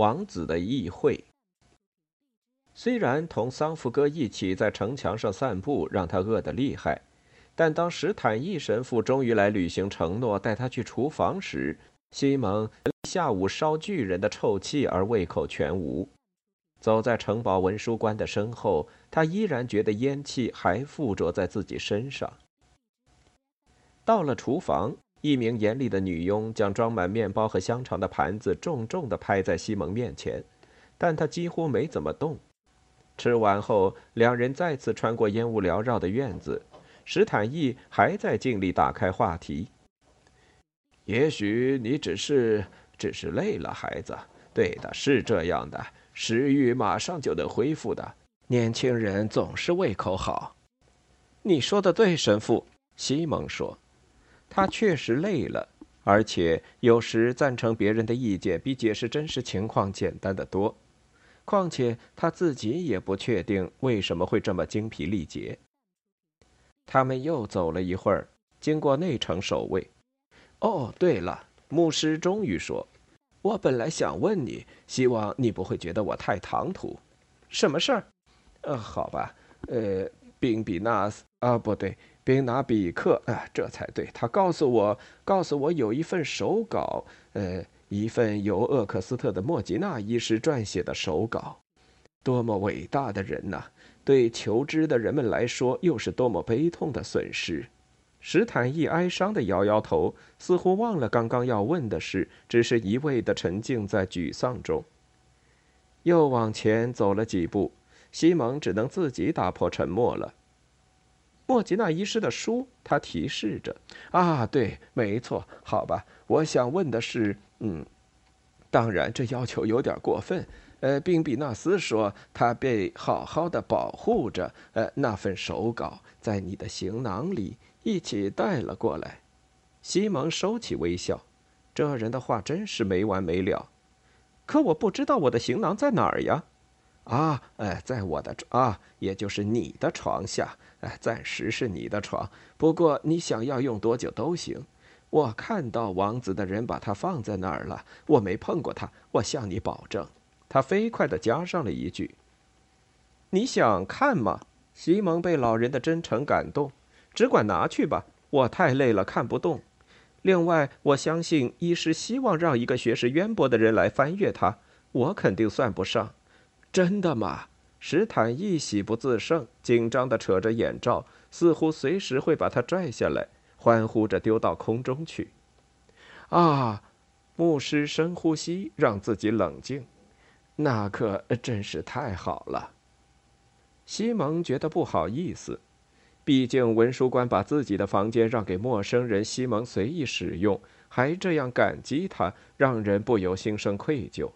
王子的议会。虽然同桑福哥一起在城墙上散步让他饿得厉害，但当史坦义神父终于来履行承诺，带他去厨房时，西蒙下午烧巨人的臭气而胃口全无。走在城堡文书官的身后，他依然觉得烟气还附着在自己身上。到了厨房。一名严厉的女佣将装满面包和香肠的盘子重重地拍在西蒙面前，但他几乎没怎么动。吃完后，两人再次穿过烟雾缭绕的院子。史坦义还在尽力打开话题：“也许你只是只是累了，孩子。对的，是这样的，食欲马上就能恢复的。年轻人总是胃口好。”你说的对，神父。”西蒙说。他确实累了，而且有时赞成别人的意见比解释真实情况简单的多。况且他自己也不确定为什么会这么精疲力竭。他们又走了一会儿，经过内城守卫。哦，对了，牧师终于说：“我本来想问你，希望你不会觉得我太唐突。什么事儿？呃，好吧，呃，宾比纳斯啊，不对。”宾拿比克，啊，这才对。他告诉我，告诉我有一份手稿，呃，一份由厄克斯特的莫吉娜医师撰写的手稿。多么伟大的人呐！对求知的人们来说，又是多么悲痛的损失。史坦义哀伤地摇摇头，似乎忘了刚刚要问的事，只是一味地沉浸在沮丧中。又往前走了几步，西蒙只能自己打破沉默了。莫吉娜医师的书，他提示着：“啊，对，没错，好吧。我想问的是，嗯，当然，这要求有点过分。呃，宾比纳斯说他被好好的保护着，呃，那份手稿在你的行囊里一起带了过来。”西蒙收起微笑，这人的话真是没完没了。可我不知道我的行囊在哪儿呀？啊，哎，在我的啊，也就是你的床下。暂时是你的床，不过你想要用多久都行。我看到王子的人把它放在那儿了，我没碰过它，我向你保证。他飞快地加上了一句：“你想看吗？”西蒙被老人的真诚感动，只管拿去吧。我太累了，看不动。另外，我相信医师希望让一个学识渊博的人来翻阅它，我肯定算不上。真的吗？史坦一喜不自胜，紧张地扯着眼罩，似乎随时会把它拽下来，欢呼着丢到空中去。啊！牧师深呼吸，让自己冷静。那可真是太好了。西蒙觉得不好意思，毕竟文书官把自己的房间让给陌生人，西蒙随意使用，还这样感激他，让人不由心生愧疚。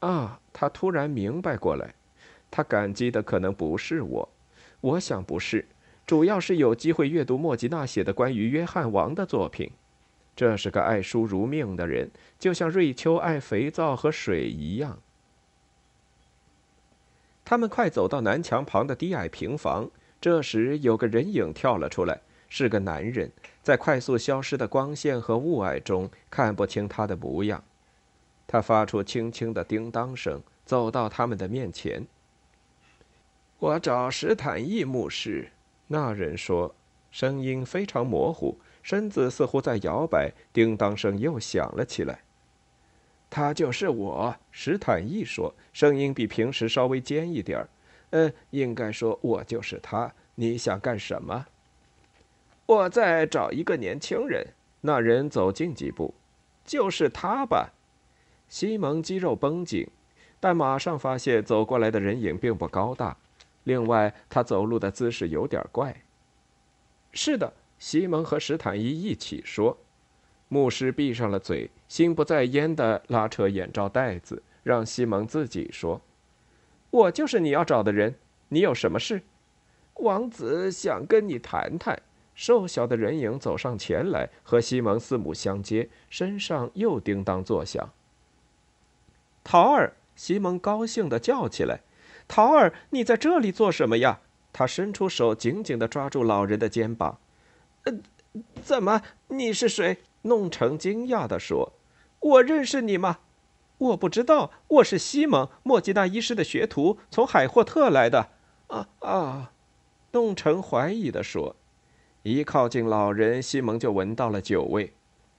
啊，他突然明白过来，他感激的可能不是我，我想不是，主要是有机会阅读莫吉娜写的关于约翰王的作品。这是个爱书如命的人，就像瑞秋爱肥皂和水一样。他们快走到南墙旁的低矮平房，这时有个人影跳了出来，是个男人，在快速消失的光线和雾霭中看不清他的模样。他发出轻轻的叮当声，走到他们的面前。我找史坦义牧师，那人说，声音非常模糊，身子似乎在摇摆。叮当声又响了起来。他就是我，史坦义说，声音比平时稍微尖一点儿。呃，应该说，我就是他。你想干什么？”“我在找一个年轻人。”那人走近几步，“就是他吧。”西蒙肌肉绷紧，但马上发现走过来的人影并不高大，另外他走路的姿势有点怪。“是的。”西蒙和史坦伊一起说。牧师闭上了嘴，心不在焉地拉扯眼罩带子，让西蒙自己说：“我就是你要找的人，你有什么事？”王子想跟你谈谈。瘦小的人影走上前来，和西蒙四目相接，身上又叮当作响。桃儿，西蒙高兴地叫起来：“桃儿，你在这里做什么呀？”他伸出手，紧紧地抓住老人的肩膀。“呃，怎么？你是谁？”弄成惊讶地说：“我认识你吗？我不知道，我是西蒙莫吉纳医师的学徒，从海霍特来的。”啊啊！弄成怀疑地说：“一靠近老人，西蒙就闻到了酒味。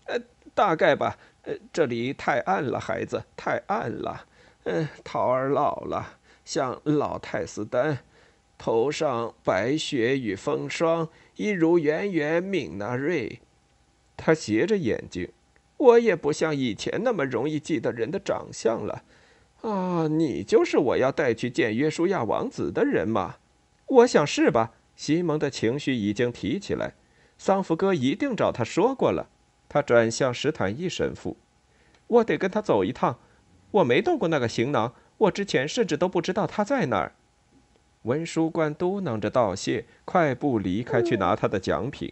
呃，大概吧。呃，这里太暗了，孩子，太暗了。嗯，桃儿老了，像老太斯丹，头上白雪与风霜，一如圆圆敏纳瑞。”他斜着眼睛，我也不像以前那么容易记得人的长相了。啊，你就是我要带去见约书亚王子的人吗？我想是吧。西蒙的情绪已经提起来，桑福哥一定找他说过了。他转向史坦伊神父，我得跟他走一趟。我没动过那个行囊，我之前甚至都不知道他在哪儿。文书官嘟囔着道谢，快步离开去拿他的奖品。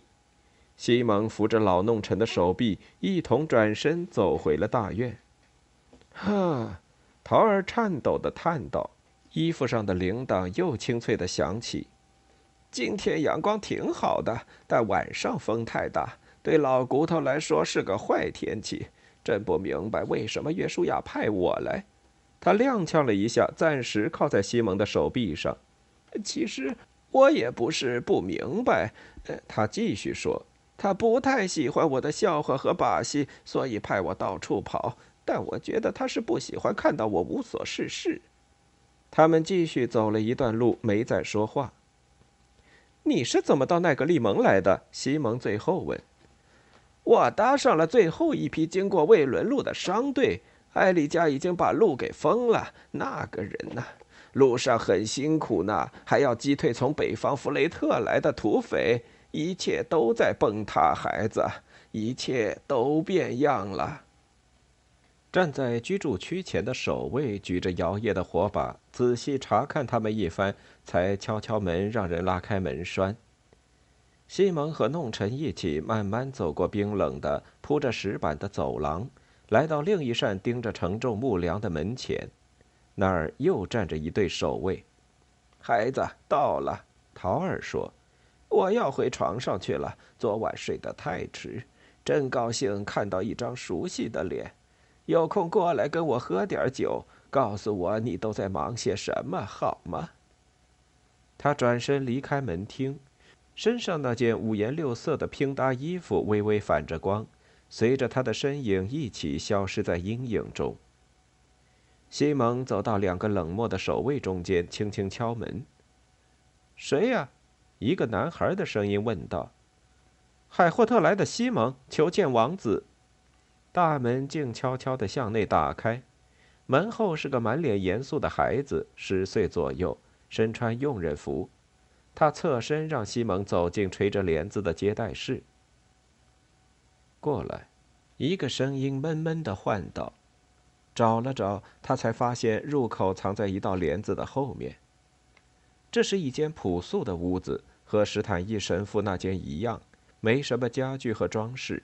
西蒙扶着老弄臣的手臂，一同转身走回了大院。哈，桃儿颤抖地叹道：“衣服上的铃铛又清脆地响起。今天阳光挺好的，但晚上风太大，对老骨头来说是个坏天气。真不明白为什么约书亚派我来。”他踉跄了一下，暂时靠在西蒙的手臂上。其实我也不是不明白。他继续说。他不太喜欢我的笑话和把戏，所以派我到处跑。但我觉得他是不喜欢看到我无所事事。他们继续走了一段路，没再说话。你是怎么到奈格利蒙来的？西蒙最后问。我搭上了最后一批经过魏伦路的商队。艾丽加已经把路给封了。那个人呢？路上很辛苦呢，还要击退从北方弗雷特来的土匪。一切都在崩塌，孩子，一切都变样了。站在居住区前的守卫举着摇曳的火把，仔细查看他们一番，才敲敲门，让人拉开门栓。西蒙和弄臣一起慢慢走过冰冷的铺着石板的走廊，来到另一扇钉着承重木梁的门前，那儿又站着一队守卫。孩子到了，桃儿说。我要回床上去了。昨晚睡得太迟，真高兴看到一张熟悉的脸。有空过来跟我喝点酒，告诉我你都在忙些什么，好吗？他转身离开门厅，身上那件五颜六色的拼搭衣服微微反着光，随着他的身影一起消失在阴影中。西蒙走到两个冷漠的守卫中间，轻轻敲门：“谁呀？”一个男孩的声音问道：“海霍特来的西蒙，求见王子。”大门静悄悄地向内打开，门后是个满脸严肃的孩子，十岁左右，身穿佣人服。他侧身让西蒙走进垂着帘子的接待室。过来，一个声音闷闷地唤道。找了找，他才发现入口藏在一道帘子的后面。这是一间朴素的屋子。和史坦伊神父那间一样，没什么家具和装饰。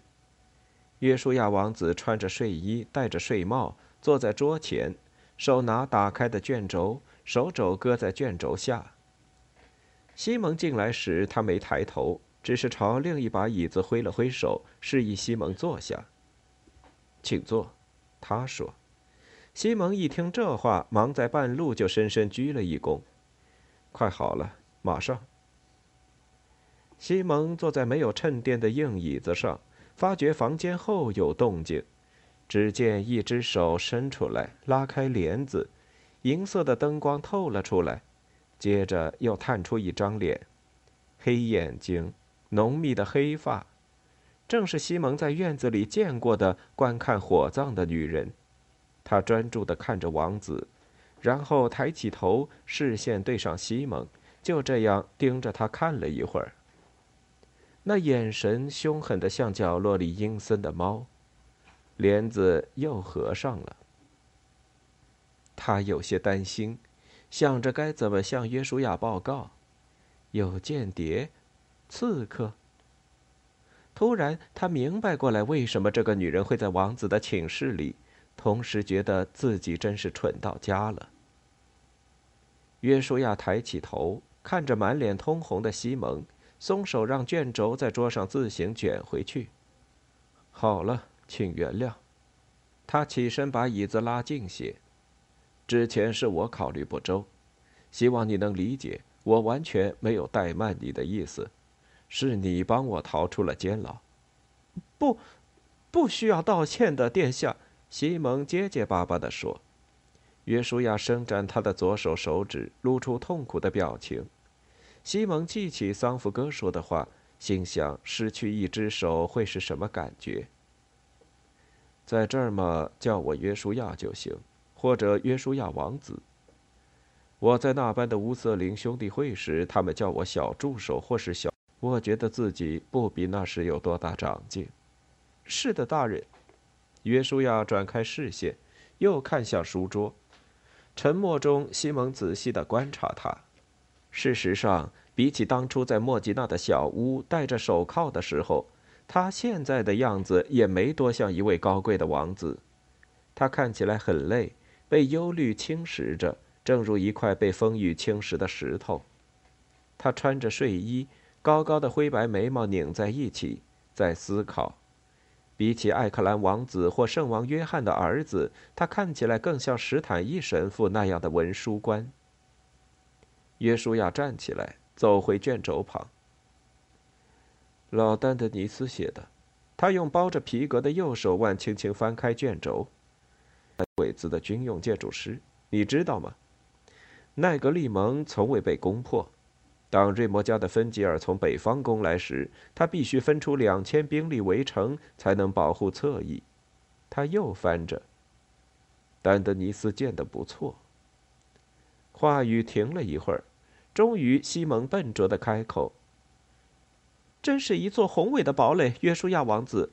约书亚王子穿着睡衣，戴着睡帽，坐在桌前，手拿打开的卷轴，手肘搁在卷轴下。西蒙进来时，他没抬头，只是朝另一把椅子挥了挥手，示意西蒙坐下。请坐，他说。西蒙一听这话，忙在半路就深深鞠了一躬。快好了，马上。西蒙坐在没有衬垫的硬椅子上，发觉房间后有动静。只见一只手伸出来，拉开帘子，银色的灯光透了出来，接着又探出一张脸。黑眼睛，浓密的黑发，正是西蒙在院子里见过的观看火葬的女人。他专注地看着王子，然后抬起头，视线对上西蒙，就这样盯着他看了一会儿。那眼神凶狠的像角落里阴森的猫。帘子又合上了。他有些担心，想着该怎么向约书亚报告。有间谍，刺客。突然，他明白过来，为什么这个女人会在王子的寝室里，同时觉得自己真是蠢到家了。约书亚抬起头，看着满脸通红的西蒙，松手让卷轴在桌上自行卷回去。好了。请原谅，他起身把椅子拉近些。之前是我考虑不周，希望你能理解，我完全没有怠慢你的意思，是你帮我逃出了监牢。不，不需要道歉的，殿下。西蒙结结巴巴地说。约书亚伸展他的左手手指，露出痛苦的表情。西蒙记起桑福哥说的话，心想：失去一只手会是什么感觉？在这儿嘛，叫我约书亚就行，或者约书亚王子。我在那班的乌瑟林兄弟会时，他们叫我小助手或是小。我觉得自己不比那时有多大长进。是的，大人。约书亚转开视线，又看向书桌。沉默中，西蒙仔细地观察他。事实上，比起当初在莫吉娜的小屋戴着手铐的时候。他现在的样子也没多像一位高贵的王子，他看起来很累，被忧虑侵蚀着，正如一块被风雨侵蚀的石头。他穿着睡衣，高高的灰白眉毛拧在一起，在思考。比起艾克兰王子或圣王约翰的儿子，他看起来更像史坦伊神父那样的文书官。约书亚站起来，走回卷轴旁。老丹德尼斯写的，他用包着皮革的右手腕轻轻翻开卷轴。鬼子的军用建筑师，你知道吗？奈格利蒙从未被攻破。当瑞摩加的芬吉尔从北方攻来时，他必须分出两千兵力围城，才能保护侧翼。他又翻着。丹德尼斯建得不错。话语停了一会儿，终于西蒙笨拙的开口。真是一座宏伟的堡垒，约书亚王子。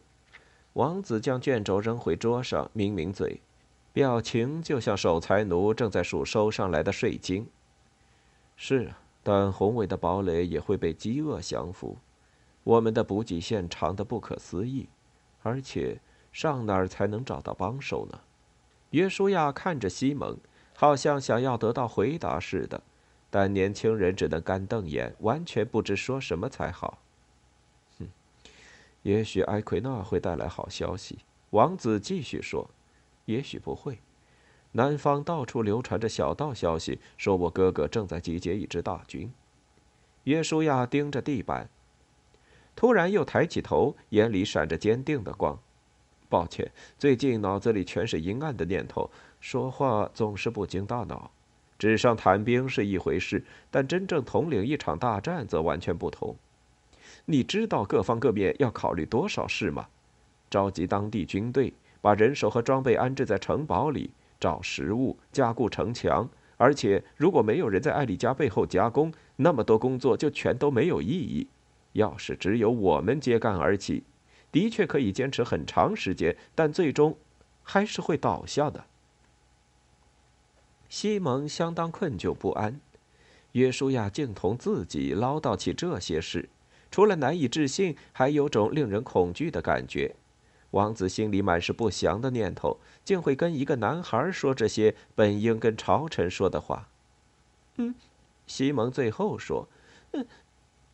王子将卷轴扔回桌上，抿抿嘴，表情就像守财奴正在数收上来的税金。是啊，但宏伟的堡垒也会被饥饿降服。我们的补给线长得不可思议，而且上哪儿才能找到帮手呢？约书亚看着西蒙，好像想要得到回答似的，但年轻人只能干瞪眼，完全不知说什么才好。哼也许埃奎纳会带来好消息，王子继续说。也许不会。南方到处流传着小道消息，说我哥哥正在集结一支大军。约书亚盯着地板，突然又抬起头，眼里闪着坚定的光。抱歉，最近脑子里全是阴暗的念头，说话总是不经大脑。纸上谈兵是一回事，但真正统领一场大战则完全不同。你知道各方各面要考虑多少事吗？召集当地军队，把人手和装备安置在城堡里，找食物，加固城墙。而且，如果没有人在艾丽家背后加工，那么多工作就全都没有意义。要是只有我们揭竿而起，的确可以坚持很长时间，但最终还是会倒下的。西蒙相当困窘不安，约书亚竟同自己唠叨起这些事。除了难以置信，还有种令人恐惧的感觉。王子心里满是不祥的念头，竟会跟一个男孩说这些本应跟朝臣说的话。嗯，西蒙最后说：“嗯，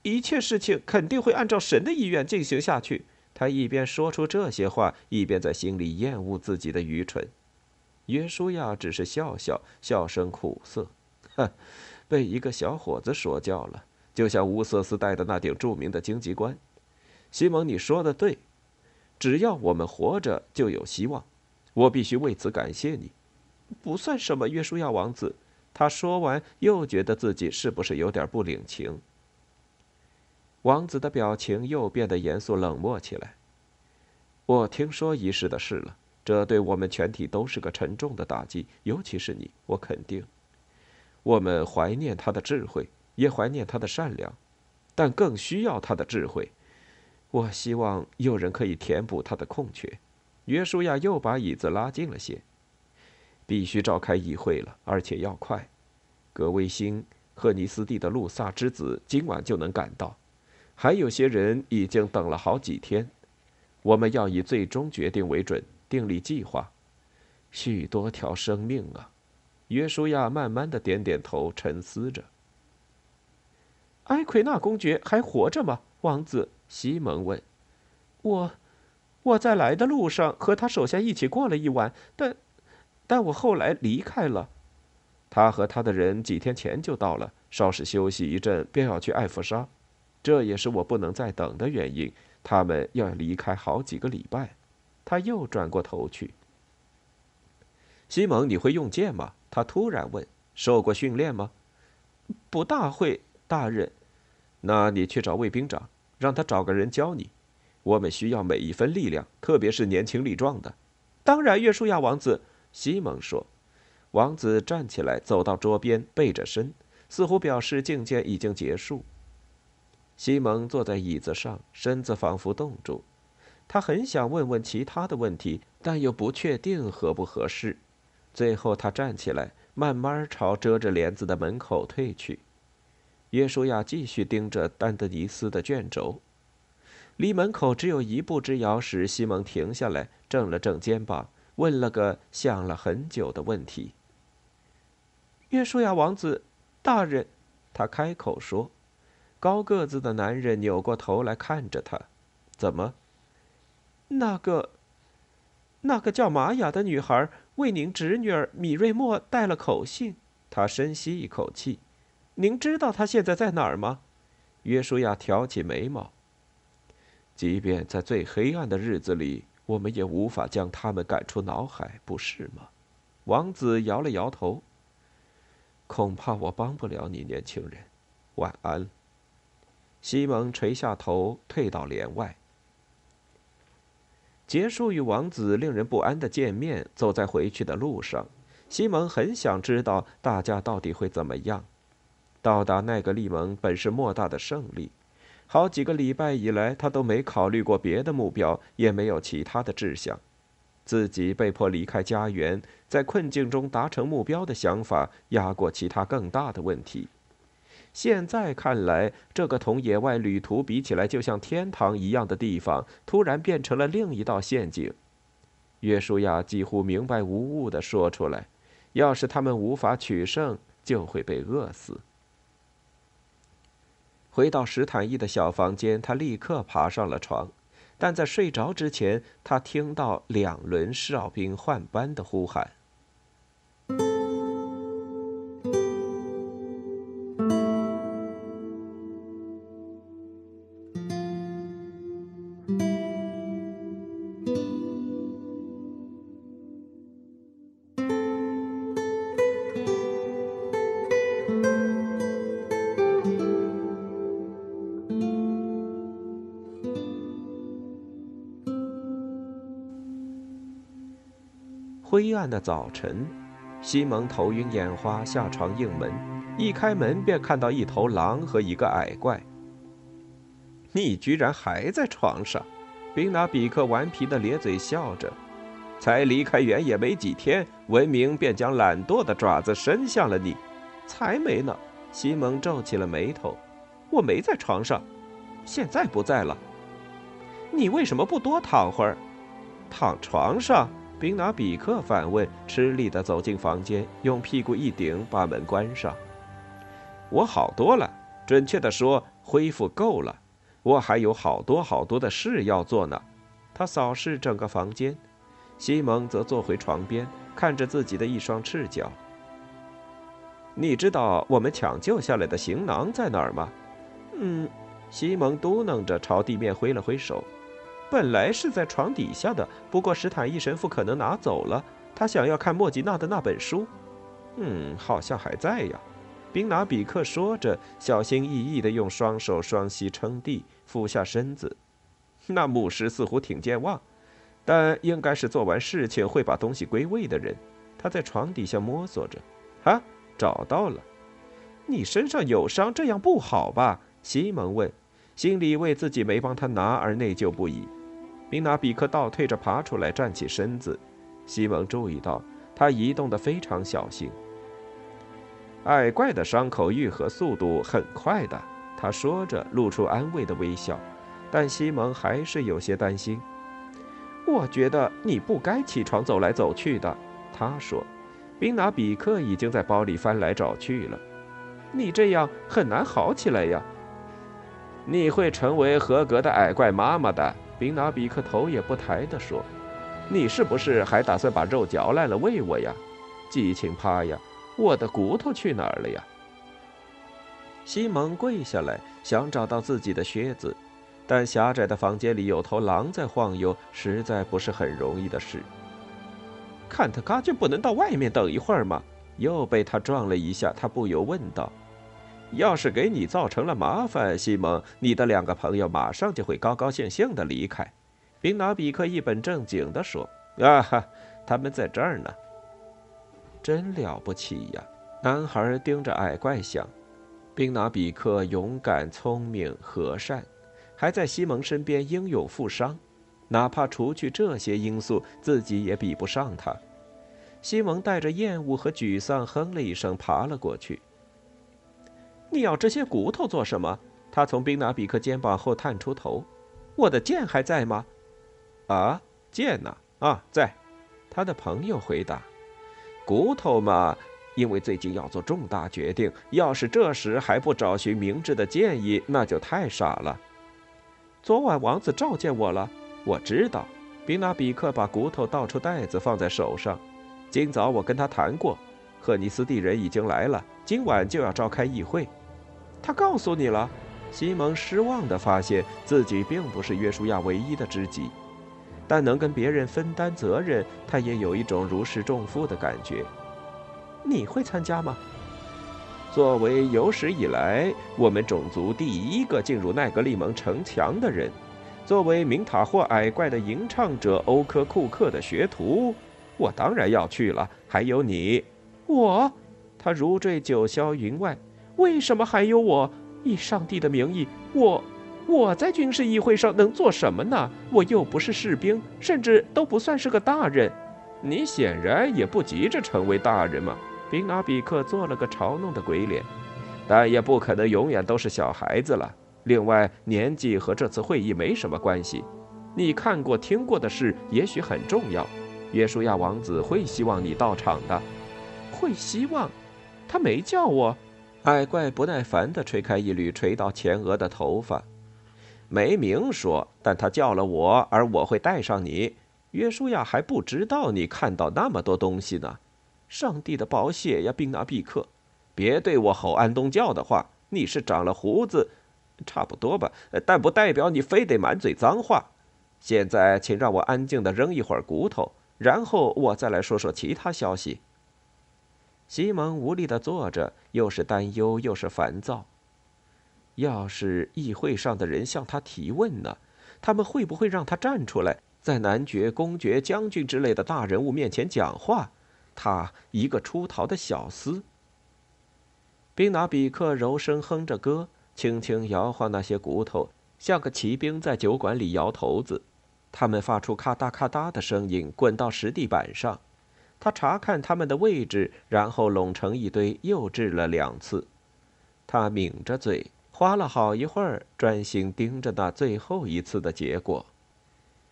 一切事情肯定会按照神的意愿进行下去。”他一边说出这些话，一边在心里厌恶自己的愚蠢。约书亚只是笑笑，笑声苦涩：“哼，被一个小伙子说教了。”就像乌瑟斯戴的那顶著名的荆棘冠，西蒙，你说的对，只要我们活着就有希望，我必须为此感谢你。不算什么，约书亚王子。他说完，又觉得自己是不是有点不领情。王子的表情又变得严肃冷漠起来。我听说仪式的事了，这对我们全体都是个沉重的打击，尤其是你，我肯定。我们怀念他的智慧，也怀念他的善良，但更需要他的智慧。我希望有人可以填补他的空缺。约书亚又把椅子拉近了些。必须召开议会了，而且要快。格威星、赫尼斯蒂的路萨之子今晚就能赶到，还有些人已经等了好几天。我们要以最终决定为准，订立计划。许多条生命啊！约书亚慢慢的点点头，沉思着。埃奎纳公爵还活着吗？王子西蒙问。我，我在来的路上和他手下一起过了一晚，但。但我后来离开了，他和他的人几天前就到了，稍事休息一阵，便要去艾弗沙，这也是我不能再等的原因。他们要离开好几个礼拜。他又转过头去。西蒙，你会用剑吗？他突然问。受过训练吗？不大会，大人。那你去找卫兵长，让他找个人教你。我们需要每一分力量，特别是年轻力壮的。当然，约书亚王子。西蒙说：“王子站起来，走到桌边，背着身，似乎表示觐见已经结束。”西蒙坐在椅子上，身子仿佛冻住。他很想问问其他的问题，但又不确定合不合适。最后，他站起来，慢慢朝遮着帘子的门口退去。约书亚继续盯着丹德尼斯的卷轴。离门口只有一步之遥时，西蒙停下来，正了正肩膀。问了个想了很久的问题。约书亚王子，大人，他开口说。高个子的男人扭过头来看着他，怎么？那个，那个叫玛雅的女孩为您侄女儿米瑞莫带了口信。他深吸一口气。您知道他现在在哪儿吗？约书亚挑起眉毛。即便在最黑暗的日子里。我们也无法将他们赶出脑海，不是吗？王子摇了摇头。恐怕我帮不了你，年轻人。晚安。西蒙垂下头，退到帘外。结束与王子令人不安的见面，走在回去的路上，西蒙很想知道大家到底会怎么样。到达奈格利蒙本是莫大的胜利。好几个礼拜以来，他都没考虑过别的目标，也没有其他的志向。自己被迫离开家园，在困境中达成目标的想法压过其他更大的问题。现在看来，这个同野外旅途比起来就像天堂一样的地方，突然变成了另一道陷阱。约书亚几乎明白无误地说出来：“要是他们无法取胜，就会被饿死。”回到史坦义的小房间，他立刻爬上了床，但在睡着之前，他听到两轮哨兵换班的呼喊。暗的早晨，西蒙头晕眼花，下床应门。一开门便看到一头狼和一个矮怪。你居然还在床上！宾拿比克顽皮的咧嘴笑着。才离开原野没几天，文明便将懒惰的爪子伸向了你。才没呢！西蒙皱起了眉头。我没在床上，现在不在了。你为什么不多躺会儿？躺床上？宾拿比克反问，吃力地走进房间，用屁股一顶，把门关上。我好多了，准确地说，恢复够了。我还有好多好多的事要做呢。他扫视整个房间，西蒙则坐回床边，看着自己的一双赤脚。你知道我们抢救下来的行囊在哪儿吗？嗯，西蒙嘟囔着，朝地面挥了挥手。本来是在床底下的，不过史坦义神父可能拿走了。他想要看莫吉娜的那本书。嗯，好像还在呀。宾拿比克说着，小心翼翼地用双手双膝撑地，俯下身子。那牧师似乎挺健忘，但应该是做完事情会把东西归位的人。他在床底下摸索着，啊，找到了。你身上有伤，这样不好吧？西蒙问，心里为自己没帮他拿而内疚不已。宾拿比克倒退着爬出来，站起身子。西蒙注意到他移动得非常小心。矮怪的伤口愈合速度很快的，他说着，露出安慰的微笑。但西蒙还是有些担心。我觉得你不该起床走来走去的，他说。宾拿比克已经在包里翻来找去了。你这样很难好起来呀。你会成为合格的矮怪妈妈的，宾拿比克头也不抬地说。你是不是还打算把肉嚼烂了喂我呀？激情趴呀！我的骨头去哪儿了呀？西蒙跪下来，想找到自己的靴子，但狭窄的房间里有头狼在晃悠，实在不是很容易的事。坎特嘎就不能到外面等一会儿吗？又被他撞了一下，他不由问道：“要是给你造成了麻烦，西蒙，你的两个朋友马上就会高高兴兴的离开。”宾拿比克一本正经地说：“啊哈，他们在这儿呢。”真了不起呀！男孩盯着矮怪想。宾拿比克勇敢、聪明、和善，还在西蒙身边英勇负伤。哪怕除去这些因素，自己也比不上他。西蒙带着厌恶和沮丧哼了一声，爬了过去。你要这些骨头做什么？他从宾拿比克肩膀后探出头。我的剑还在吗？啊，剑呢？啊，在。他的朋友回答。骨头嘛，因为最近要做重大决定，要是这时还不找寻明智的建议，那就太傻了。昨晚王子召见我了，我知道。宾纳比克把骨头倒出袋子放在手上。今早我跟他谈过，赫尼斯蒂人已经来了，今晚就要召开议会。他告诉你了？西蒙失望地发现自己并不是约书亚唯一的知己。但能跟别人分担责任，他也有一种如释重负的感觉。你会参加吗？作为有史以来我们种族第一个进入奈格利蒙城墙的人，作为明塔霍矮怪的吟唱者欧科库克的学徒，我当然要去了。还有你，我，他如坠九霄云外。为什么还有我？以上帝的名义，我。我在军事议会上能做什么呢？我又不是士兵，甚至都不算是个大人。你显然也不急着成为大人嘛。宾阿比克做了个嘲弄的鬼脸，但也不可能永远都是小孩子了。另外，年纪和这次会议没什么关系。你看过、听过的事也许很重要。约书亚王子会希望你到场的，会希望。他没叫我。矮怪不耐烦地吹开一缕垂到前额的头发。没明说，但他叫了我，而我会带上你。约书亚还不知道你看到那么多东西呢。上帝的宝血呀，宾纳毕克！别对我吼安东教的话。你是长了胡子，差不多吧，但不代表你非得满嘴脏话。现在，请让我安静的扔一会儿骨头，然后我再来说说其他消息。西蒙无力的坐着，又是担忧又是烦躁。要是议会上的人向他提问呢？他们会不会让他站出来，在男爵、公爵、将军之类的大人物面前讲话？他一个出逃的小厮。宾拿比克柔声哼着歌，轻轻摇晃那些骨头，像个骑兵在酒馆里摇头子。他们发出咔嗒咔嗒的声音，滚到石地板上。他查看他们的位置，然后拢成一堆，又掷了两次。他抿着嘴。花了好一会儿，专心盯着那最后一次的结果。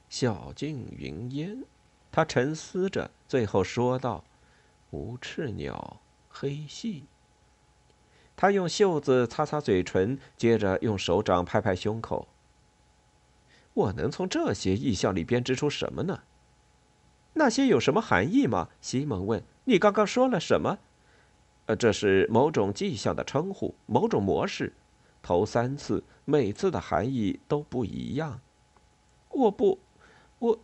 小径云烟，他沉思着，最后说道：“无翅鸟，黑细。”他用袖子擦擦嘴唇，接着用手掌拍拍胸口。我能从这些意象里编织出什么呢？那些有什么含义吗？西蒙问。你刚刚说了什么？呃，这是某种迹象的称呼，某种模式。头三次，每次的含义都不一样。我不，我，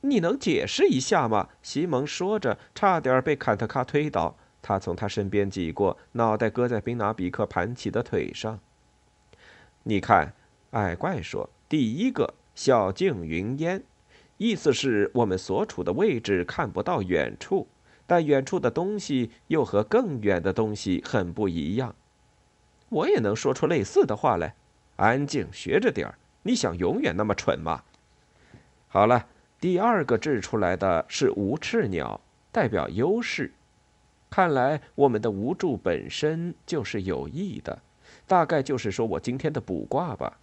你能解释一下吗？西蒙说着，差点被坎特卡推倒。他从他身边挤过，脑袋搁在宾拿比克盘起的腿上。你看，矮怪说：“第一个，小径云烟，意思是我们所处的位置看不到远处，但远处的东西又和更远的东西很不一样。”我也能说出类似的话来。安静，学着点儿。你想永远那么蠢吗？好了，第二个掷出来的是无翅鸟，代表优势。看来我们的无助本身就是有益的，大概就是说我今天的卜卦吧。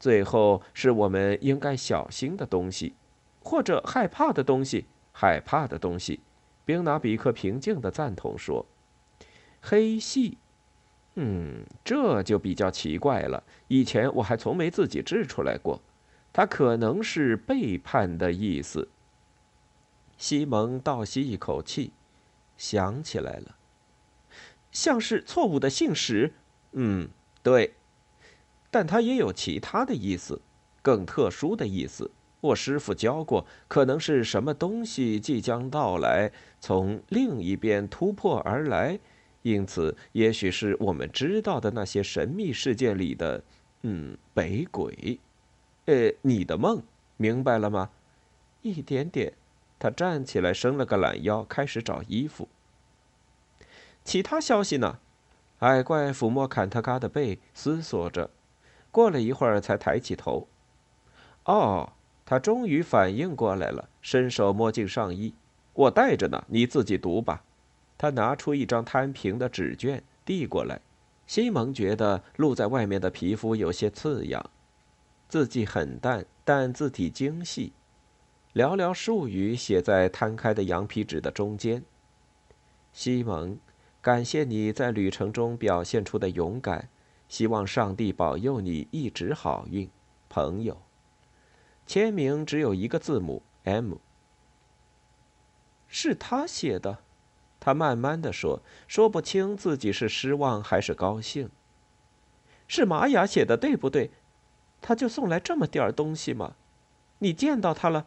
最后是我们应该小心的东西，或者害怕的东西。害怕的东西，宾拿比克平静的赞同说：“黑细。”嗯，这就比较奇怪了。以前我还从没自己制出来过，它可能是背叛的意思。西蒙倒吸一口气，想起来了，像是错误的信使。嗯，对，但它也有其他的意思，更特殊的意思。我师傅教过，可能是什么东西即将到来，从另一边突破而来。因此，也许是我们知道的那些神秘事件里的，嗯，北鬼。呃，你的梦，明白了吗？一点点。他站起来，伸了个懒腰，开始找衣服。其他消息呢？矮怪抚摸坎特嘎的背，思索着。过了一会儿，才抬起头。哦，他终于反应过来了，伸手摸进上衣。我带着呢，你自己读吧。他拿出一张摊平的纸卷，递过来。西蒙觉得露在外面的皮肤有些刺痒，字迹很淡，但字体精细。寥寥数语写在摊开的羊皮纸的中间。西蒙，感谢你在旅程中表现出的勇敢，希望上帝保佑你一直好运，朋友。签名只有一个字母 M。是他写的。他慢慢的说，说不清自己是失望还是高兴。是玛雅写的，对不对？他就送来这么点儿东西吗？你见到他了？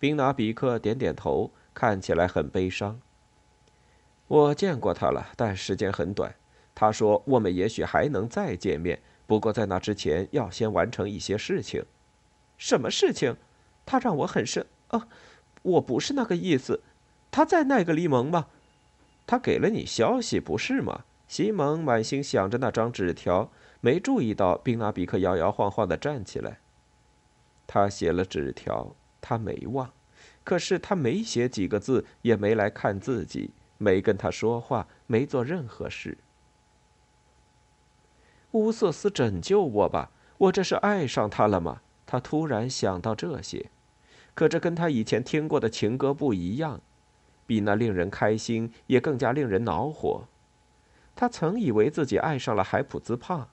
宾拿比克点点头，看起来很悲伤。我见过他了，但时间很短。他说我们也许还能再见面，不过在那之前要先完成一些事情。什么事情？他让我很生……啊，我不是那个意思。他在奈格利蒙吗？他给了你消息，不是吗？西蒙满心想着那张纸条，没注意到宾纳比克摇摇晃晃地站起来。他写了纸条，他没忘，可是他没写几个字，也没来看自己，没跟他说话，没做任何事。乌瑟斯拯救我吧！我这是爱上他了吗？他突然想到这些，可这跟他以前听过的情歌不一样。比那令人开心，也更加令人恼火。他曾以为自己爱上了海普兹帕，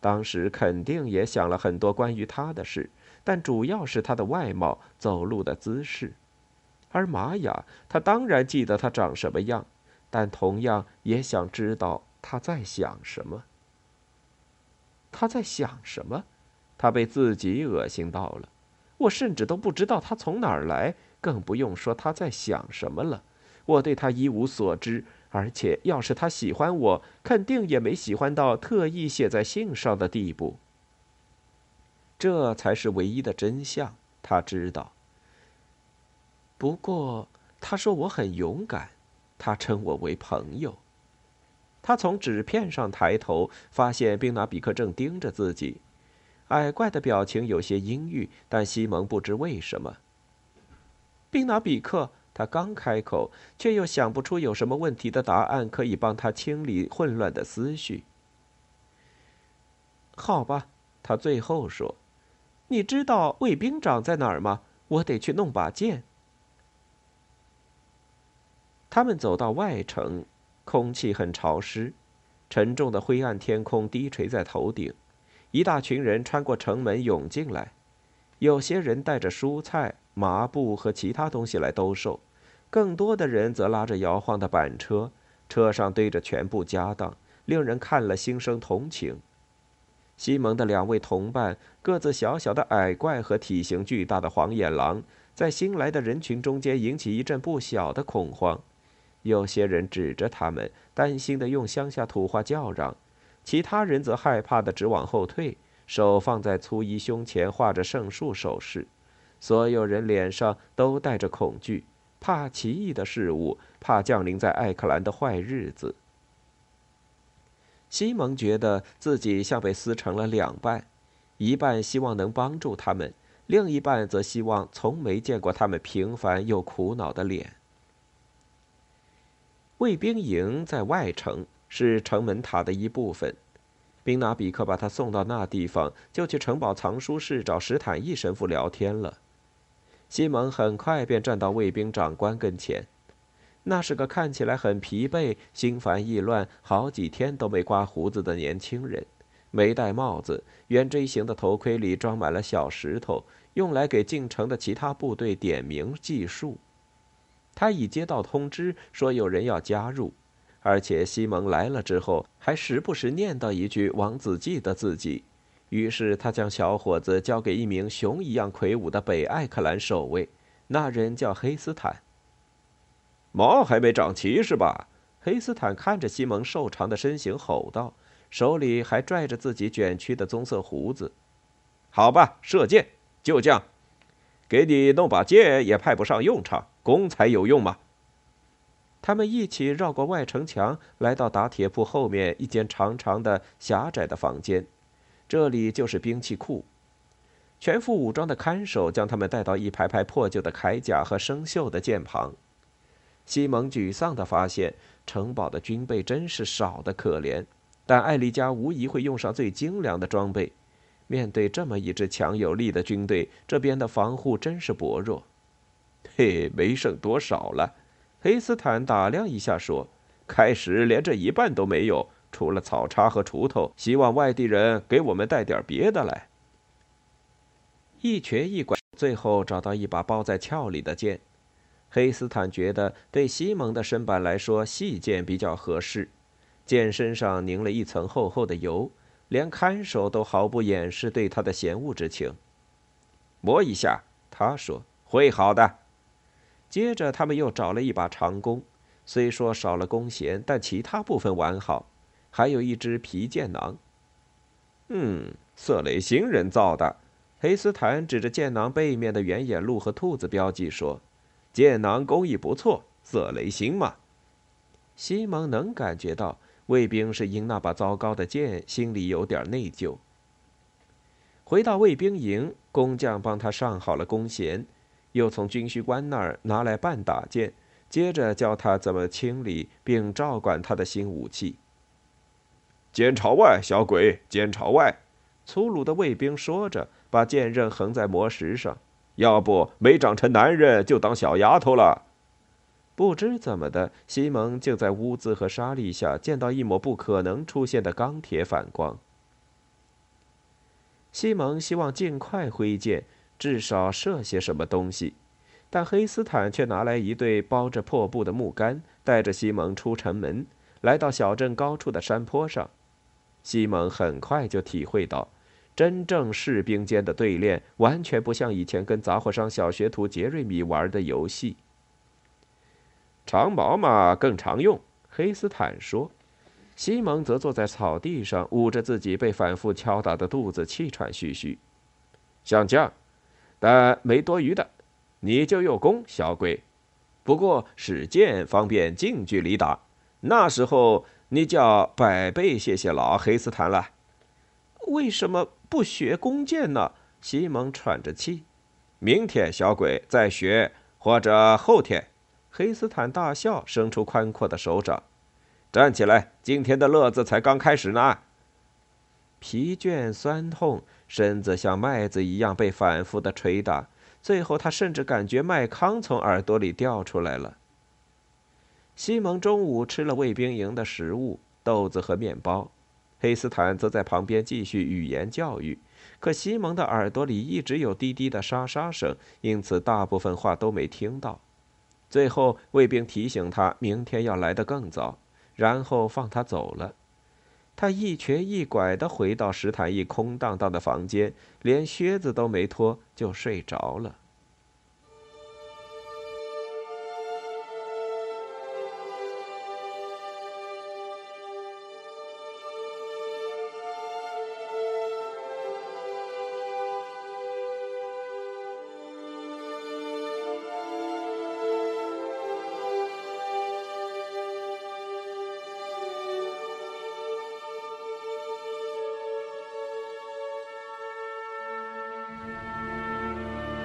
当时肯定也想了很多关于他的事，但主要是他的外貌、走路的姿势。而玛雅，他当然记得他长什么样，但同样也想知道他在想什么。他在想什么？他被自己恶心到了。我甚至都不知道他从哪儿来，更不用说他在想什么了。我对他一无所知，而且要是他喜欢我，肯定也没喜欢到特意写在信上的地步。这才是唯一的真相，他知道。不过他说我很勇敢，他称我为朋友。他从纸片上抬头，发现宾拿比克正盯着自己，矮怪的表情有些阴郁，但西蒙不知为什么。宾拿比克。他刚开口，却又想不出有什么问题的答案可以帮他清理混乱的思绪。好吧，他最后说：“你知道卫兵长在哪儿吗？我得去弄把剑。”他们走到外城，空气很潮湿，沉重的灰暗天空低垂在头顶，一大群人穿过城门涌进来，有些人带着蔬菜、麻布和其他东西来兜售。更多的人则拉着摇晃的板车，车上堆着全部家当，令人看了心生同情。西蒙的两位同伴，个子小小的矮怪和体型巨大的黄眼狼，在新来的人群中间引起一阵不小的恐慌。有些人指着他们，担心的用乡下土话叫嚷；其他人则害怕的直往后退，手放在粗衣胸前，画着圣树手势。所有人脸上都带着恐惧，怕奇异的事物，怕降临在艾克兰的坏日子。西蒙觉得自己像被撕成了两半，一半希望能帮助他们，另一半则希望从没见过他们平凡又苦恼的脸。卫兵营在外城，是城门塔的一部分。宾拿比克把他送到那地方，就去城堡藏书室找史坦义神父聊天了。西蒙很快便站到卫兵长官跟前。那是个看起来很疲惫、心烦意乱、好几天都没刮胡子的年轻人，没戴帽子，圆锥形的头盔里装满了小石头，用来给进城的其他部队点名计数。他已接到通知，说有人要加入，而且西蒙来了之后，还时不时念叨一句“王子记得自己”。于是他将小伙子交给一名熊一样魁梧的北艾克兰守卫，那人叫黑斯坦。毛还没长齐是吧？黑斯坦看着西蒙瘦长的身形，吼道，手里还拽着自己卷曲的棕色胡子。好吧，射箭，就这样。给你弄把剑也派不上用场，弓才有用嘛。他们一起绕过外城墙，来到打铁铺后面一间长长的、狭窄的房间，这里就是兵器库。全副武装的看守将他们带到一排排破旧的铠甲和生锈的剑旁。西蒙沮丧地发现，城堡的军备真是少得可怜，但艾丽加无疑会用上最精良的装备。面对这么一支强有力的军队，这边的防护真是薄弱。嘿，没剩多少了。黑斯坦打量一下说：“开始连这一半都没有，除了草叉和锄头。希望外地人给我们带点别的来。”一瘸一拐，最后找到一把包在鞘里的剑。黑斯坦觉得，对西蒙的身板来说，细剑比较合适。剑身上凝了一层厚厚的油，连看守都毫不掩饰对他的嫌恶之情。摸一下，他说会好的。接着，他们又找了一把长弓，虽说少了弓弦，但其他部分完好，还有一只皮箭囊。嗯，色雷星人造的。黑斯坦指着箭囊背面的圆眼鹿和兔子标记说。箭囊工艺不错，色雷星嘛。西蒙能感觉到卫兵是因那把糟糕的剑心里有点内疚。回到卫兵营，工匠帮他上好了弓弦，又从军需官那儿拿来半打剑，接着教他怎么清理并照管他的新武器。剑朝外，小鬼，剑朝外。粗鲁的卫兵说着，把剑刃横在磨石上。要不没长成男人就当小丫头了。不知怎么的，西蒙就在污渍和沙砾下见到一抹不可能出现的钢铁反光。西蒙希望尽快挥剑，至少射些什么东西，但黑斯坦却拿来一对包着破布的木杆，带着西蒙出城门，来到小镇高处的山坡上。西蒙很快就体会到。真正士兵间的对练完全不像以前跟杂货商小学徒杰瑞米玩的游戏。长矛嘛更常用，黑斯坦说。西蒙则坐在草地上，捂着自己被反复敲打的肚子，气喘吁吁。像这样，但没多余的，你就用弓，小鬼。不过使剑方便近距离打，那时候你就要百倍谢谢老黑斯坦了。为什么？不学弓箭呢？西蒙喘着气。明天小鬼再学，或者后天。黑斯坦大笑，伸出宽阔的手掌。站起来，今天的乐子才刚开始呢。疲倦、酸痛，身子像麦子一样被反复的捶打，最后他甚至感觉麦糠从耳朵里掉出来了。西蒙中午吃了卫兵营的食物，豆子和面包。黑斯坦则在旁边继续语言教育，可西蒙的耳朵里一直有滴滴的沙沙声，因此大部分话都没听到。最后，卫兵提醒他明天要来的更早，然后放他走了。他一瘸一拐地回到石坦一空荡荡的房间，连靴子都没脱就睡着了。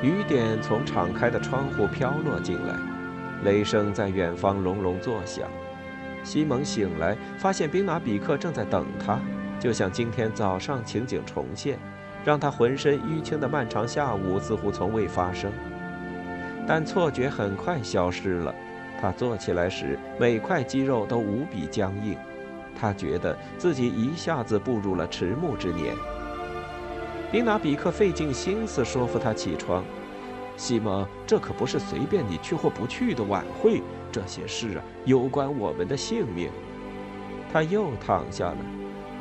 雨点从敞开的窗户飘落进来，雷声在远方隆隆作响。西蒙醒来，发现宾拿比克正在等他，就像今天早上情景重现，让他浑身淤青的漫长下午似乎从未发生。但错觉很快消失了。他坐起来时，每块肌肉都无比僵硬。他觉得自己一下子步入了迟暮之年。宾拿比克费尽心思说服他起床。西蒙，这可不是随便你去或不去的晚会。这些事啊，攸关我们的性命。他又躺下了。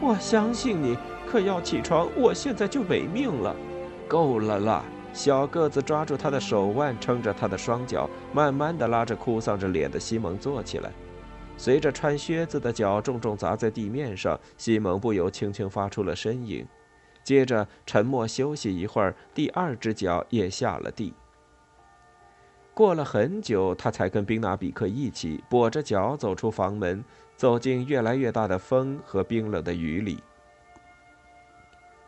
我相信你，可要起床，我现在就没命了。够了啦！小个子抓住他的手腕，撑着他的双脚，慢慢的拉着哭丧着脸的西蒙坐起来。随着穿靴子的脚重重砸在地面上，西蒙不由轻轻发出了呻吟。接着沉默休息一会儿，第二只脚也下了地。过了很久，他才跟宾纳比克一起跛着脚走出房门，走进越来越大的风和冰冷的雨里。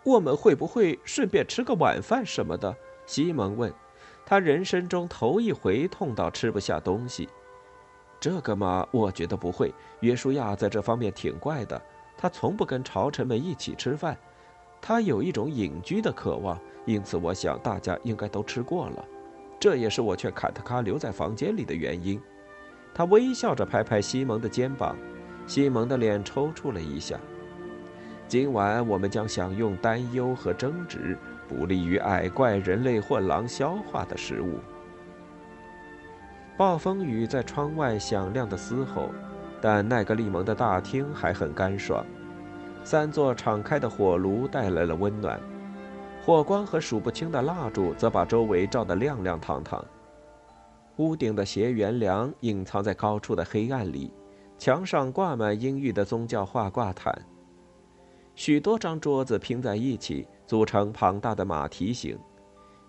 我们会不会顺便吃个晚饭什么的？西蒙问。他人生中头一回痛到吃不下东西。这个嘛，我觉得不会。约书亚在这方面挺怪的，他从不跟朝臣们一起吃饭。他有一种隐居的渴望，因此我想大家应该都吃过了。这也是我劝坎特卡留在房间里的原因。他微笑着拍拍西蒙的肩膀，西蒙的脸抽搐了一下。今晚我们将享用担忧和争执、不利于矮怪、人类或狼消化的食物。暴风雨在窗外响亮的嘶吼，但奈格利蒙的大厅还很干爽。三座敞开的火炉带来了温暖，火光和数不清的蜡烛则把周围照得亮亮堂堂。屋顶的斜圆梁隐藏在高处的黑暗里，墙上挂满阴郁的宗教画挂毯。许多张桌子拼在一起，组成庞大的马蹄形。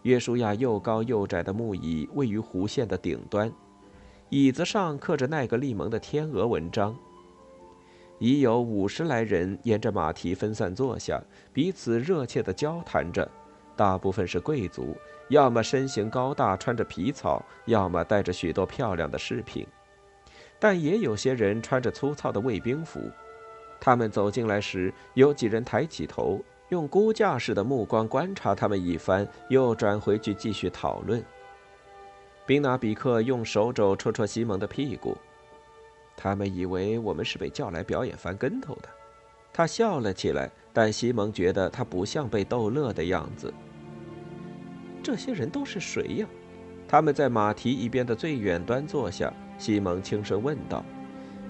约书亚又高又窄的木椅位于弧线的顶端，椅子上刻着奈格利蒙的天鹅文章。已有五十来人沿着马蹄分散坐下，彼此热切地交谈着。大部分是贵族，要么身形高大，穿着皮草，要么带着许多漂亮的饰品。但也有些人穿着粗糙的卫兵服。他们走进来时，有几人抬起头，用估价似的目光观察他们一番，又转回去继续讨论。宾纳比克用手肘戳戳西蒙的屁股。他们以为我们是被叫来表演翻跟头的，他笑了起来，但西蒙觉得他不像被逗乐的样子。这些人都是谁呀？他们在马蹄一边的最远端坐下。西蒙轻声问道。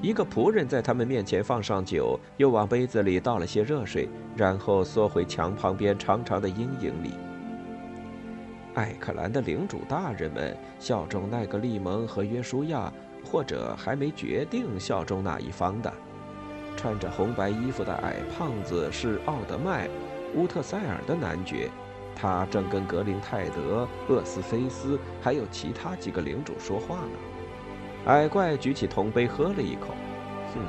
一个仆人在他们面前放上酒，又往杯子里倒了些热水，然后缩回墙旁边长长的阴影里。艾克兰的领主大人们效忠奈格利蒙和约书亚。或者还没决定效忠哪一方的，穿着红白衣服的矮胖子是奥德迈，乌特塞尔的男爵，他正跟格林泰德、厄斯菲斯还有其他几个领主说话呢。矮怪举起铜杯喝了一口，哼，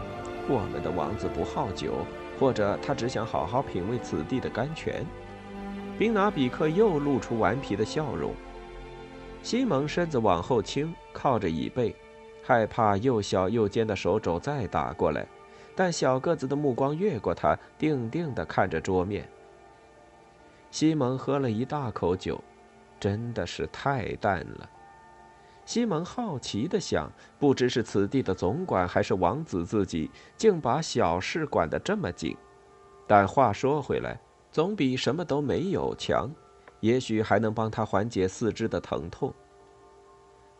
我们的王子不好酒，或者他只想好好品味此地的甘泉。宾拿比克又露出顽皮的笑容。西蒙身子往后倾，靠着椅背。害怕又小又尖的手肘再打过来，但小个子的目光越过他，定定地看着桌面。西蒙喝了一大口酒，真的是太淡了。西蒙好奇地想，不知是此地的总管还是王子自己，竟把小事管得这么紧。但话说回来，总比什么都没有强，也许还能帮他缓解四肢的疼痛。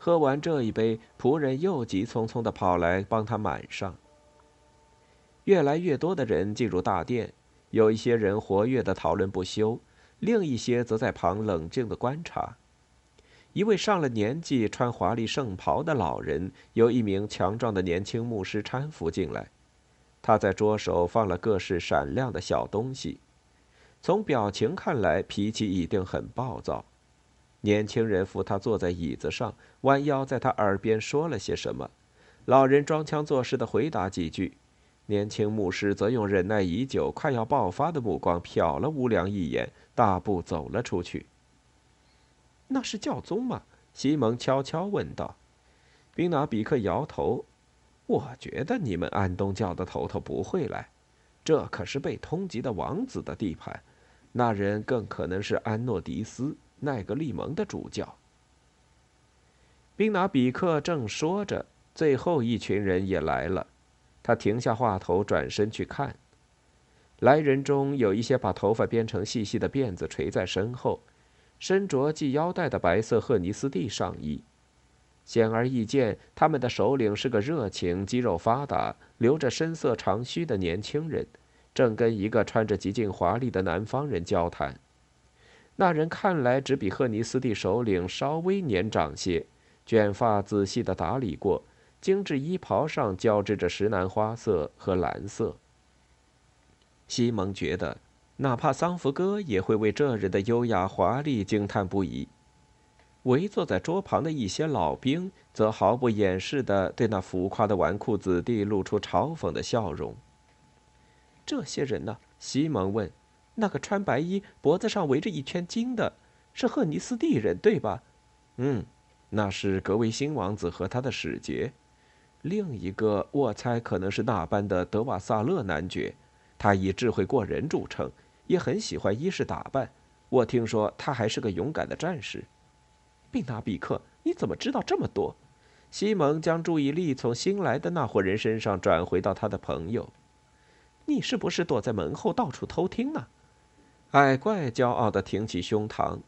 喝完这一杯，仆人又急匆匆地跑来帮他满上。越来越多的人进入大殿，有一些人活跃地讨论不休，另一些则在旁冷静地观察。一位上了年纪、穿华丽圣袍的老人，由一名强壮的年轻牧师搀扶进来。他在桌首放了各式闪亮的小东西，从表情看来，脾气一定很暴躁。年轻人扶他坐在椅子上，弯腰在他耳边说了些什么。老人装腔作势地回答几句，年轻牧师则用忍耐已久、快要爆发的目光瞟了吴良一眼，大步走了出去。那是教宗吗？西蒙悄悄问道。宾纳比克摇头：“我觉得你们安东教的头头不会来，这可是被通缉的王子的地盘。那人更可能是安诺迪斯奈格利蒙的主教。”宾拿比克正说着，最后一群人也来了。他停下话头，转身去看。来人中有一些把头发编成细细的辫子垂在身后，身着系腰带的白色赫尼斯蒂上衣。显而易见，他们的首领是个热情、肌肉发达、留着深色长须的年轻人，正跟一个穿着极尽华丽的南方人交谈。那人看来只比赫尼斯蒂首领稍微年长些，卷发仔细地打理过，精致衣袍上交织着石楠花色和蓝色。西蒙觉得，哪怕桑福哥也会为这人的优雅华丽惊叹不已。围坐在桌旁的一些老兵则毫不掩饰地对那浮夸的纨绔子弟露出嘲讽的笑容。这些人呢？西蒙问。那个穿白衣、脖子上围着一圈金的，是赫尼斯蒂人，对吧？嗯，那是格维辛王子和他的使节。另一个，我猜可能是那班的德瓦萨勒男爵，他以智慧过人著称，也很喜欢衣饰打扮。我听说他还是个勇敢的战士。宾纳比克，你怎么知道这么多？西蒙将注意力从新来的那伙人身上转回到他的朋友。你是不是躲在门后到处偷听呢？矮怪骄傲地挺起胸膛。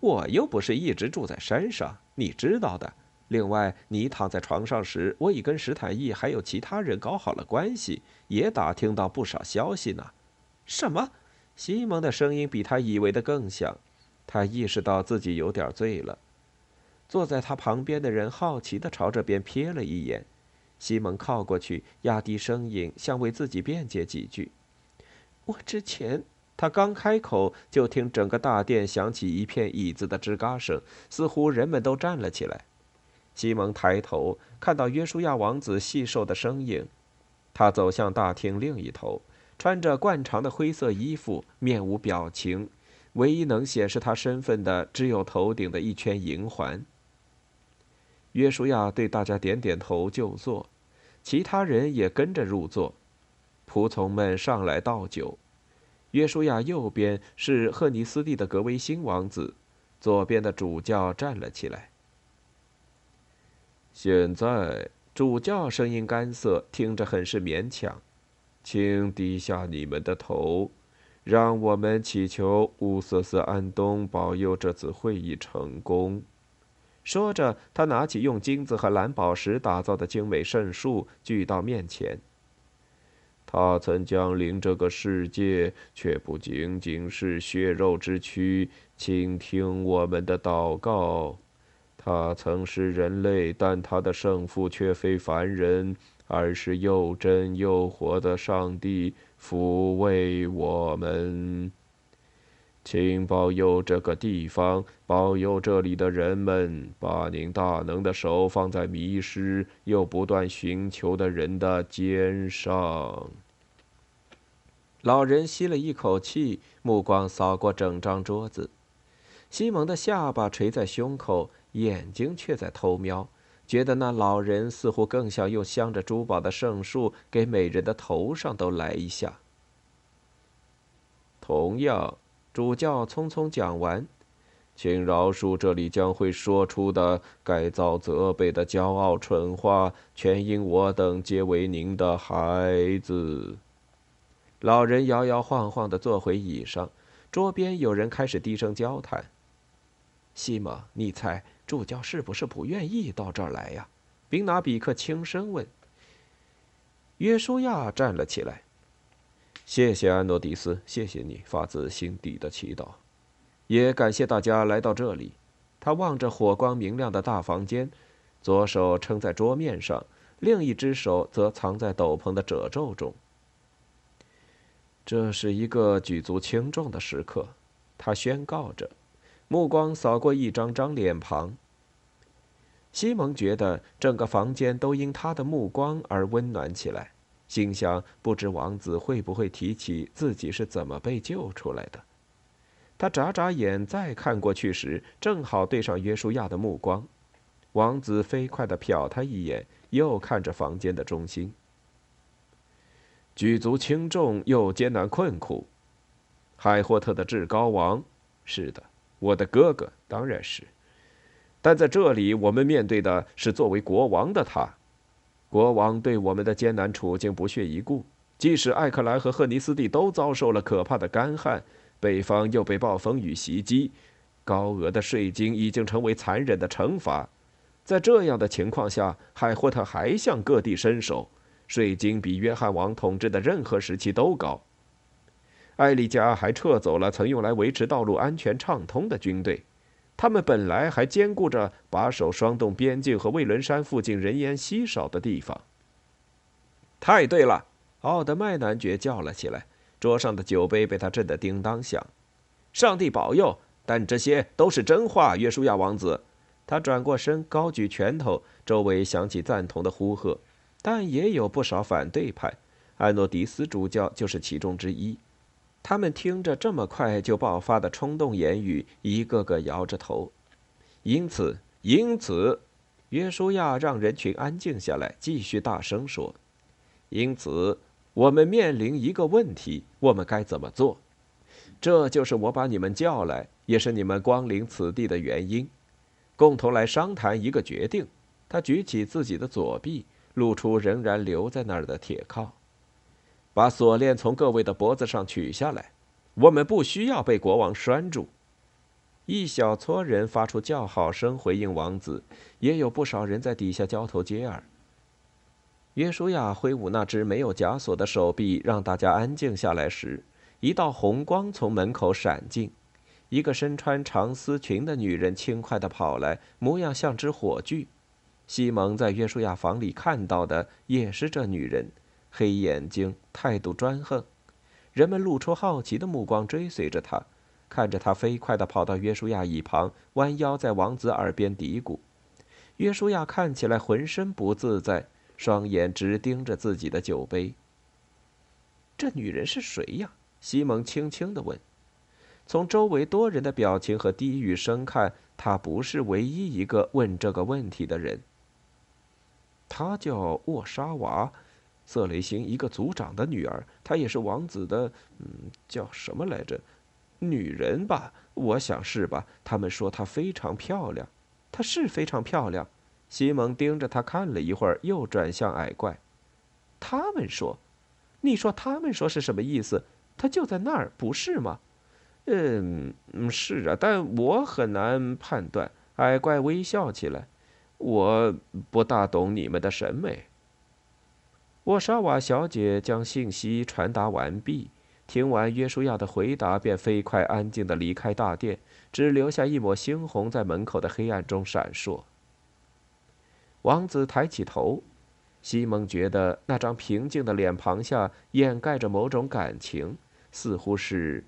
我又不是一直住在山上，你知道的。另外，你躺在床上时，我已跟史坦义还有其他人搞好了关系，也打听到不少消息呢。什么？西蒙的声音比他以为的更响。他意识到自己有点醉了。坐在他旁边的人好奇地朝这边瞥了一眼，西蒙靠过去，压低声音，想为自己辩解几句。我之前，他刚开口，就听整个大殿响起一片椅子的吱嘎声，似乎人们都站了起来。西蒙抬头看到约书亚王子细瘦的身影，他走向大厅另一头，穿着惯常的灰色衣服，面无表情，唯一能显示他身份的只有头顶的一圈银环。约书亚对大家点点头，就坐。其他人也跟着入座。仆从们上来倒酒。约书亚右边是赫尼斯蒂的格维辛王子，左边的主教站了起来。现在，主教声音干涩，听着很是勉强，请低下你们的头，让我们祈求乌瑟斯安东保佑这次会议成功。说着，他拿起用金子和蓝宝石打造的精美圣树，举到面前。他曾降临这个世界，却不仅仅是血肉之躯，倾听我们的祷告。他曾是人类，但他的圣父却非凡人，而是又真又活的上帝，抚慰我们。请保佑这个地方，保佑这里的人们，把您大能的手放在迷失又不断寻求的人的肩上。老人吸了一口气，目光扫过整张桌子。西蒙的下巴垂在胸口，眼睛却在偷瞄，觉得那老人似乎更想用镶着珠宝的圣树给每人的头上都来一下。同样。主教匆匆讲完，请饶恕这里将会说出的该遭责备的骄傲蠢话，全因我等皆为您的孩子。老人摇摇晃晃地坐回椅上，桌边有人开始低声交谈。西蒙，你猜主教是不是不愿意到这儿来呀？宾拿比克轻声问。约书亚站了起来。谢谢安诺迪斯，谢谢你发自心底的祈祷，也感谢大家来到这里。他望着火光明亮的大房间，左手撑在桌面上，另一只手则藏在斗篷的褶皱中。这是一个举足轻重的时刻，他宣告着，目光扫过一张张脸庞。西蒙觉得整个房间都因他的目光而温暖起来。心想：不知王子会不会提起自己是怎么被救出来的？他眨眨眼，再看过去时，正好对上约书亚的目光。王子飞快地瞟他一眼，又看着房间的中心。举足轻重又艰难困苦，海霍特的至高王，是的，我的哥哥当然是。但在这里，我们面对的是作为国王的他。国王对我们的艰难处境不屑一顾，即使艾克莱和赫尼斯蒂都遭受了可怕的干旱。北方又被暴风雨袭击，高额的税金已经成为残忍的惩罚。在这样的情况下，海霍特还向各地伸手，税金比约翰王统治的任何时期都高。艾丽加还撤走了曾用来维持道路安全畅通的军队，他们本来还兼顾着把守双洞边境和魏伦山附近人烟稀少的地方。太对了，奥德麦男爵叫了起来。桌上的酒杯被他震得叮当响。上帝保佑！但这些都是真话，约书亚王子。他转过身，高举拳头，周围响起赞同的呼喝，但也有不少反对派。安诺迪斯主教就是其中之一。他们听着这么快就爆发的冲动言语，一个个摇着头。因此，因此，约书亚让人群安静下来，继续大声说：“因此。”我们面临一个问题：我们该怎么做？这就是我把你们叫来，也是你们光临此地的原因，共同来商谈一个决定。他举起自己的左臂，露出仍然留在那儿的铁铐，把锁链从各位的脖子上取下来。我们不需要被国王拴住。一小撮人发出叫好声回应王子，也有不少人在底下交头接耳。约书亚挥舞那只没有枷锁的手臂，让大家安静下来时，一道红光从门口闪进。一个身穿长丝裙的女人轻快地跑来，模样像只火炬。西蒙在约书亚房里看到的也是这女人，黑眼睛，态度专横。人们露出好奇的目光，追随着他，看着他飞快地跑到约书亚椅旁，弯腰在王子耳边嘀咕。约书亚看起来浑身不自在。双眼直盯着自己的酒杯。这女人是谁呀？西蒙轻轻的问。从周围多人的表情和低语声看，她不是唯一一个问这个问题的人。她叫沃沙娃，瑟雷星一个族长的女儿。她也是王子的，嗯，叫什么来着？女人吧，我想是吧。他们说她非常漂亮，她是非常漂亮。西蒙盯着她看了一会儿，又转向矮怪。他们说：“你说他们说是什么意思？他就在那儿，不是吗？”“嗯，是啊，但我很难判断。”矮怪微笑起来。“我不大懂你们的审美。”沃沙瓦小姐将信息传达完毕，听完约书亚的回答，便飞快安静地离开大殿，只留下一抹猩红在门口的黑暗中闪烁。王子抬起头，西蒙觉得那张平静的脸庞下掩盖着某种感情，似乎是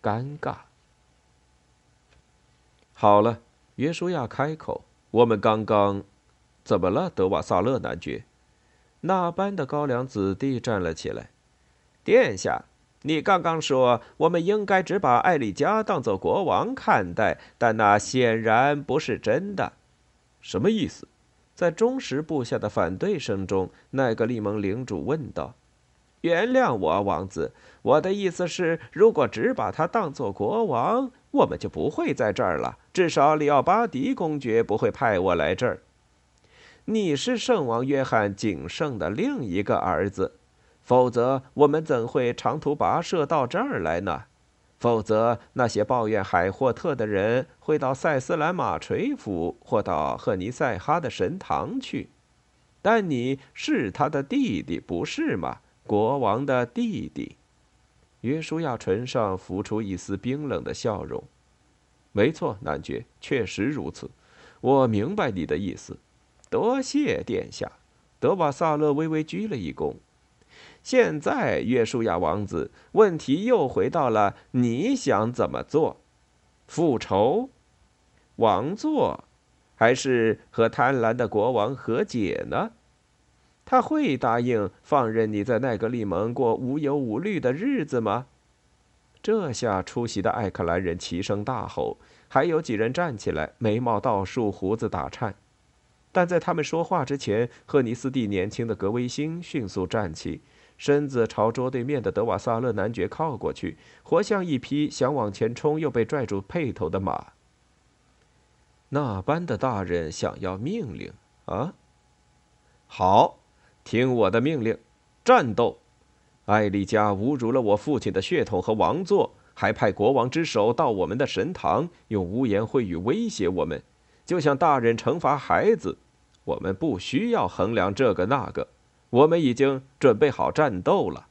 尴尬。好了，约书亚开口：“我们刚刚怎么了，德瓦萨勒男爵？”那班的高粱子弟站了起来：“殿下，你刚刚说我们应该只把艾丽加当做国王看待，但那显然不是真的。什么意思？”在忠实部下的反对声中，奈格利蒙领主问道：“原谅我，王子，我的意思是，如果只把他当做国王，我们就不会在这儿了。至少里奥巴迪公爵不会派我来这儿。你是圣王约翰仅剩的另一个儿子，否则我们怎会长途跋涉到这儿来呢？”否则，那些抱怨海霍特的人会到塞斯兰马垂府或到赫尼塞哈的神堂去。但你是他的弟弟，不是吗？国王的弟弟。约书亚唇上浮出一丝冰冷的笑容。没错，男爵，确实如此。我明白你的意思。多谢殿下。德瓦萨勒微微鞠了一躬。现在，约书亚王子，问题又回到了你想怎么做？复仇、王座，还是和贪婪的国王和解呢？他会答应放任你在奈格利蒙过无忧无虑的日子吗？这下出席的艾克兰人齐声大吼，还有几人站起来，眉毛倒竖，胡子打颤。但在他们说话之前，赫尼斯蒂年轻的格威星迅速站起，身子朝桌对面的德瓦萨勒男爵靠过去，活像一匹想往前冲又被拽住辔头的马。那般的大人想要命令啊！好，听我的命令，战斗！艾丽加侮辱了我父亲的血统和王座，还派国王之手到我们的神堂，用污言秽语威胁我们，就像大人惩罚孩子。我们不需要衡量这个那个，我们已经准备好战斗了。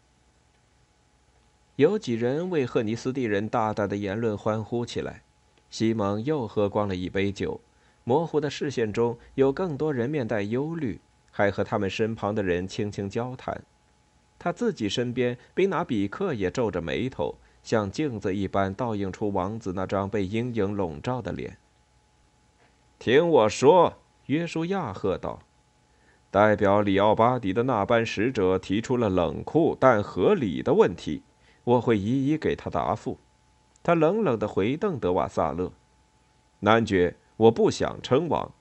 有几人为赫尼斯蒂人大胆的言论欢呼起来。西蒙又喝光了一杯酒，模糊的视线中有更多人面带忧虑，还和他们身旁的人轻轻交谈。他自己身边，宾拿比克也皱着眉头，像镜子一般倒映出王子那张被阴影笼罩的脸。听我说。约书亚喝道：“代表里奥巴迪的那班使者提出了冷酷但合理的问题，我会一一给他答复。”他冷冷地回瞪德瓦萨勒：“男爵，我不想称王。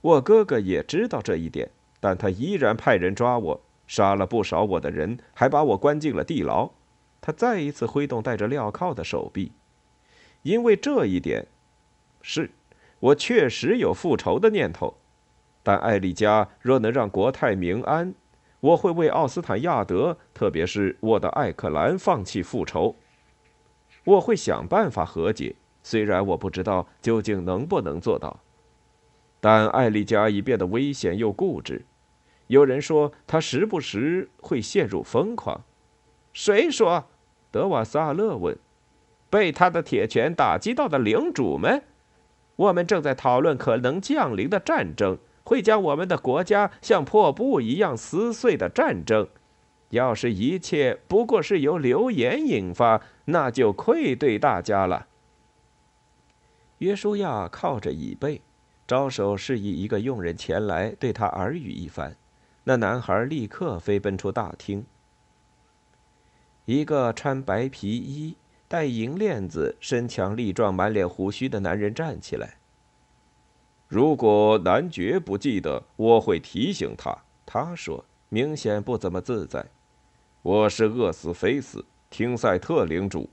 我哥哥也知道这一点，但他依然派人抓我，杀了不少我的人，还把我关进了地牢。”他再一次挥动带着镣铐的手臂。因为这一点，是。我确实有复仇的念头，但艾丽加若能让国泰民安，我会为奥斯坦亚德，特别是我的艾克兰放弃复仇。我会想办法和解，虽然我不知道究竟能不能做到。但艾丽加已变得危险又固执，有人说他时不时会陷入疯狂。谁说？德瓦萨勒问。被他的铁拳打击到的领主们。我们正在讨论可能降临的战争，会将我们的国家像破布一样撕碎的战争。要是一切不过是由流言引发，那就愧对大家了。约书亚靠着椅背，招手示意一个佣人前来，对他耳语一番。那男孩立刻飞奔出大厅。一个穿白皮衣。戴银链子、身强力壮、满脸胡须的男人站起来。如果男爵不记得，我会提醒他。他说，明显不怎么自在。我是厄斯菲斯，汀赛特领主。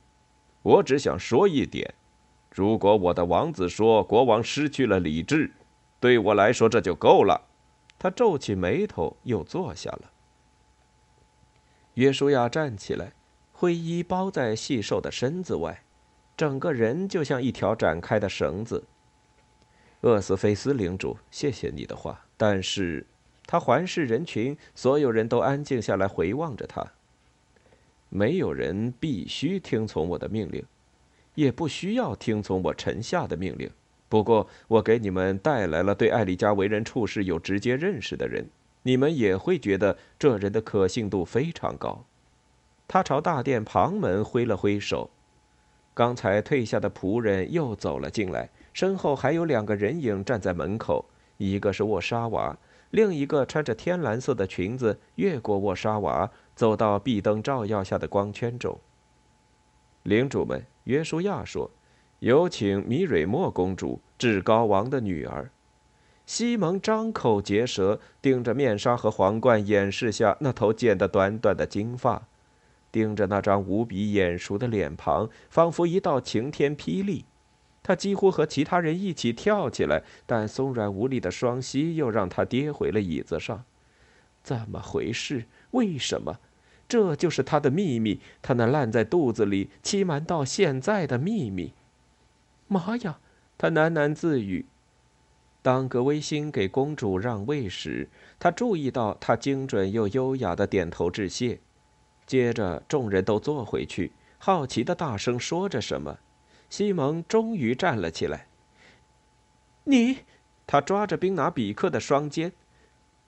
我只想说一点：如果我的王子说国王失去了理智，对我来说这就够了。他皱起眉头，又坐下了。约书亚站起来。灰衣包在细瘦的身子外，整个人就像一条展开的绳子。厄斯菲斯领主，谢谢你的话，但是，他环视人群，所有人都安静下来回望着他。没有人必须听从我的命令，也不需要听从我臣下的命令。不过，我给你们带来了对艾丽加为人处事有直接认识的人，你们也会觉得这人的可信度非常高。他朝大殿旁门挥了挥手，刚才退下的仆人又走了进来，身后还有两个人影站在门口，一个是沃沙娃，另一个穿着天蓝色的裙子，越过沃沙娃，走到壁灯照耀下的光圈中。领主们，约书亚说：“有请米蕊莫公主，至高王的女儿。”西蒙张口结舌，盯着面纱和皇冠掩饰下那头剪得短短的金发。盯着那张无比眼熟的脸庞，仿佛一道晴天霹雳。他几乎和其他人一起跳起来，但松软无力的双膝又让他跌回了椅子上。怎么回事？为什么？这就是他的秘密，他那烂在肚子里、欺瞒到现在的秘密。妈呀！他喃喃自语。当格威辛给公主让位时，他注意到她精准又优雅的点头致谢。接着，众人都坐回去，好奇的大声说着什么。西蒙终于站了起来。你，他抓着宾拿比克的双肩。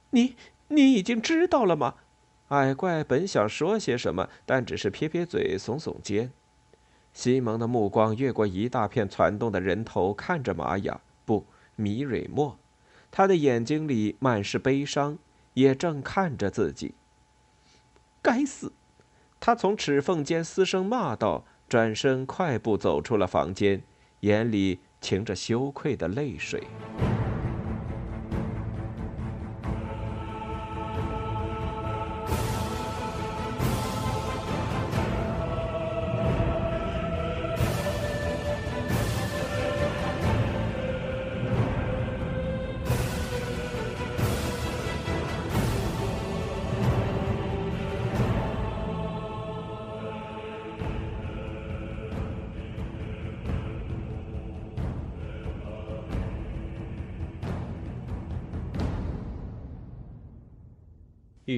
你，你已经知道了吗？矮怪本想说些什么，但只是撇撇嘴，耸耸肩。西蒙的目光越过一大片攒动的人头，看着玛雅，不，米蕊莫。他的眼睛里满是悲伤，也正看着自己。该死！他从齿缝间嘶声骂道，转身快步走出了房间，眼里噙着羞愧的泪水。